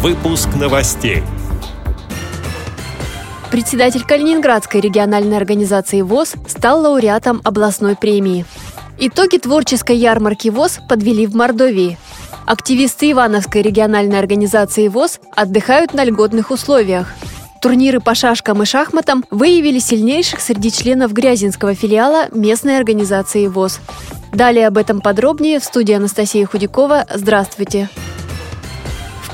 Выпуск новостей. Председатель Калининградской региональной организации ВОЗ стал лауреатом областной премии. Итоги творческой ярмарки ВОЗ подвели в Мордовии. Активисты Ивановской региональной организации ВОЗ отдыхают на льготных условиях. Турниры по шашкам и шахматам выявили сильнейших среди членов Грязинского филиала местной организации ВОЗ. Далее об этом подробнее в студии Анастасия Худякова. Здравствуйте! В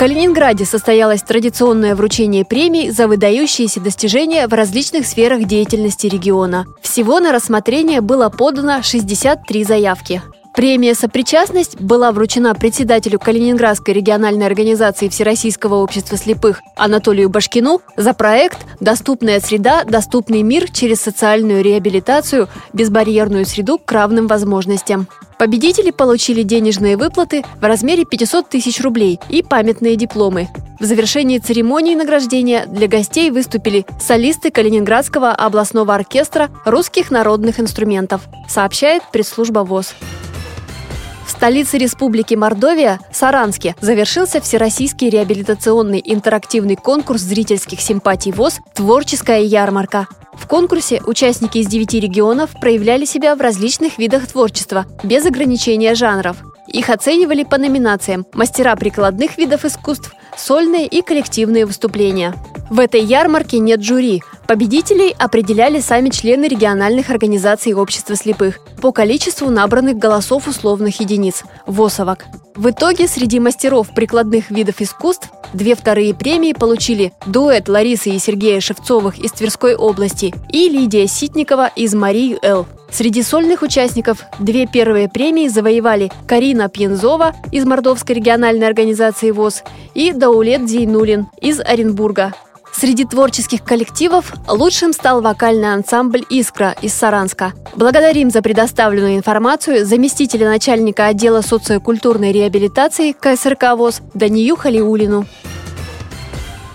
Калининграде состоялось традиционное вручение премий за выдающиеся достижения в различных сферах деятельности региона. Всего на рассмотрение было подано 63 заявки. Премия «Сопричастность» была вручена председателю Калининградской региональной организации Всероссийского общества слепых Анатолию Башкину за проект «Доступная среда. Доступный мир через социальную реабилитацию. Безбарьерную среду к равным возможностям». Победители получили денежные выплаты в размере 500 тысяч рублей и памятные дипломы. В завершении церемонии награждения для гостей выступили солисты Калининградского областного оркестра русских народных инструментов, сообщает пресс-служба ВОЗ. Столице Республики Мордовия, Саранске, завершился Всероссийский реабилитационный интерактивный конкурс зрительских симпатий ВОЗ «Творческая ярмарка». В конкурсе участники из девяти регионов проявляли себя в различных видах творчества, без ограничения жанров. Их оценивали по номинациям «Мастера прикладных видов искусств», «Сольные и коллективные выступления». В этой ярмарке нет жюри. Победителей определяли сами члены региональных организаций общества слепых по количеству набранных голосов условных единиц – ВОСовок. В итоге среди мастеров прикладных видов искусств две вторые премии получили дуэт Ларисы и Сергея Шевцовых из Тверской области и Лидия Ситникова из Марии Л. Среди сольных участников две первые премии завоевали Карина Пьянзова из Мордовской региональной организации ВОЗ и Даулет Зейнулин из Оренбурга. Среди творческих коллективов лучшим стал вокальный ансамбль «Искра» из Саранска. Благодарим за предоставленную информацию заместителя начальника отдела социокультурной реабилитации КСРК ВОЗ Данию Халиулину.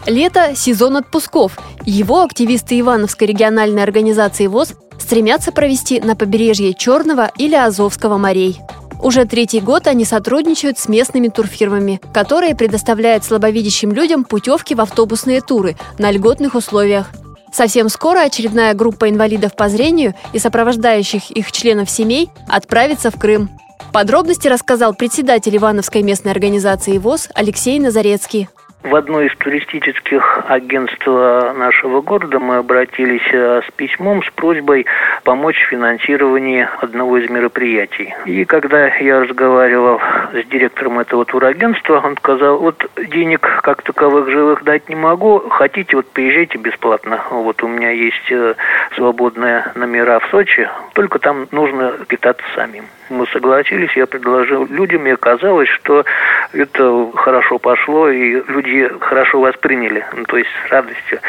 Лето – сезон отпусков. Его активисты Ивановской региональной организации ВОЗ стремятся провести на побережье Черного или Азовского морей. Уже третий год они сотрудничают с местными турфирмами, которые предоставляют слабовидящим людям путевки в автобусные туры на льготных условиях. Совсем скоро очередная группа инвалидов по зрению и сопровождающих их членов семей отправится в Крым. Подробности рассказал председатель Ивановской местной организации ВОЗ Алексей Назарецкий. В одно из туристических агентств нашего города мы обратились э, с письмом с просьбой помочь в финансировании одного из мероприятий. И когда я разговаривал с директором этого турагентства, он сказал, вот денег как таковых живых дать не могу, хотите, вот приезжайте бесплатно. Вот у меня есть э, свободные номера в Сочи, только там нужно питаться самим. Мы согласились, я предложил людям, и оказалось, что это хорошо пошло, и люди хорошо восприняли, ну, то есть с радостью.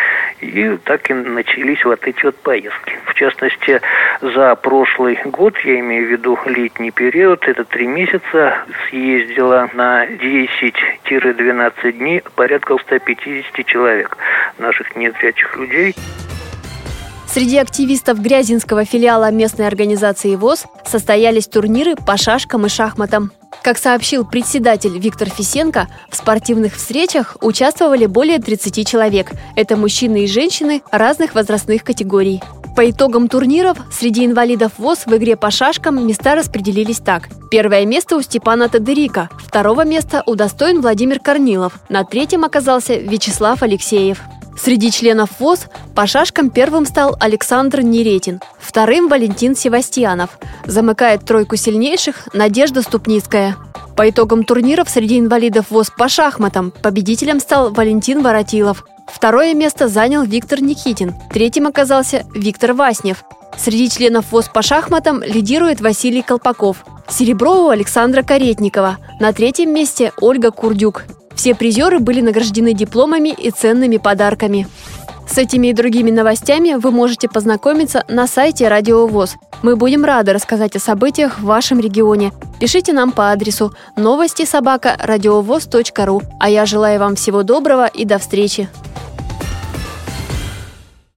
И так и начались вот эти вот поездки. В частности, за прошлый год, я имею в виду летний период, это три месяца, съездила на 10-12 дней порядка 150 человек наших незрячих людей. Среди активистов Грязинского филиала местной организации ВОЗ состоялись турниры по шашкам и шахматам. Как сообщил председатель Виктор Фисенко, в спортивных встречах участвовали более 30 человек. Это мужчины и женщины разных возрастных категорий. По итогам турниров среди инвалидов ВОЗ в игре по шашкам места распределились так. Первое место у Степана Тадырика, второго места удостоен Владимир Корнилов, на третьем оказался Вячеслав Алексеев. Среди членов ВОЗ по шашкам первым стал Александр Неретин, вторым – Валентин Севастьянов. Замыкает тройку сильнейших Надежда Ступницкая. По итогам турниров среди инвалидов ВОЗ по шахматам победителем стал Валентин Воротилов. Второе место занял Виктор Никитин. Третьим оказался Виктор Васнев. Среди членов ВОЗ по шахматам лидирует Василий Колпаков. Серебро у Александра Каретникова. На третьем месте Ольга Курдюк. Все призеры были награждены дипломами и ценными подарками. С этими и другими новостями вы можете познакомиться на сайте Радио ВОЗ. Мы будем рады рассказать о событиях в вашем регионе. Пишите нам по адресу новости собака. А я желаю вам всего доброго и до встречи.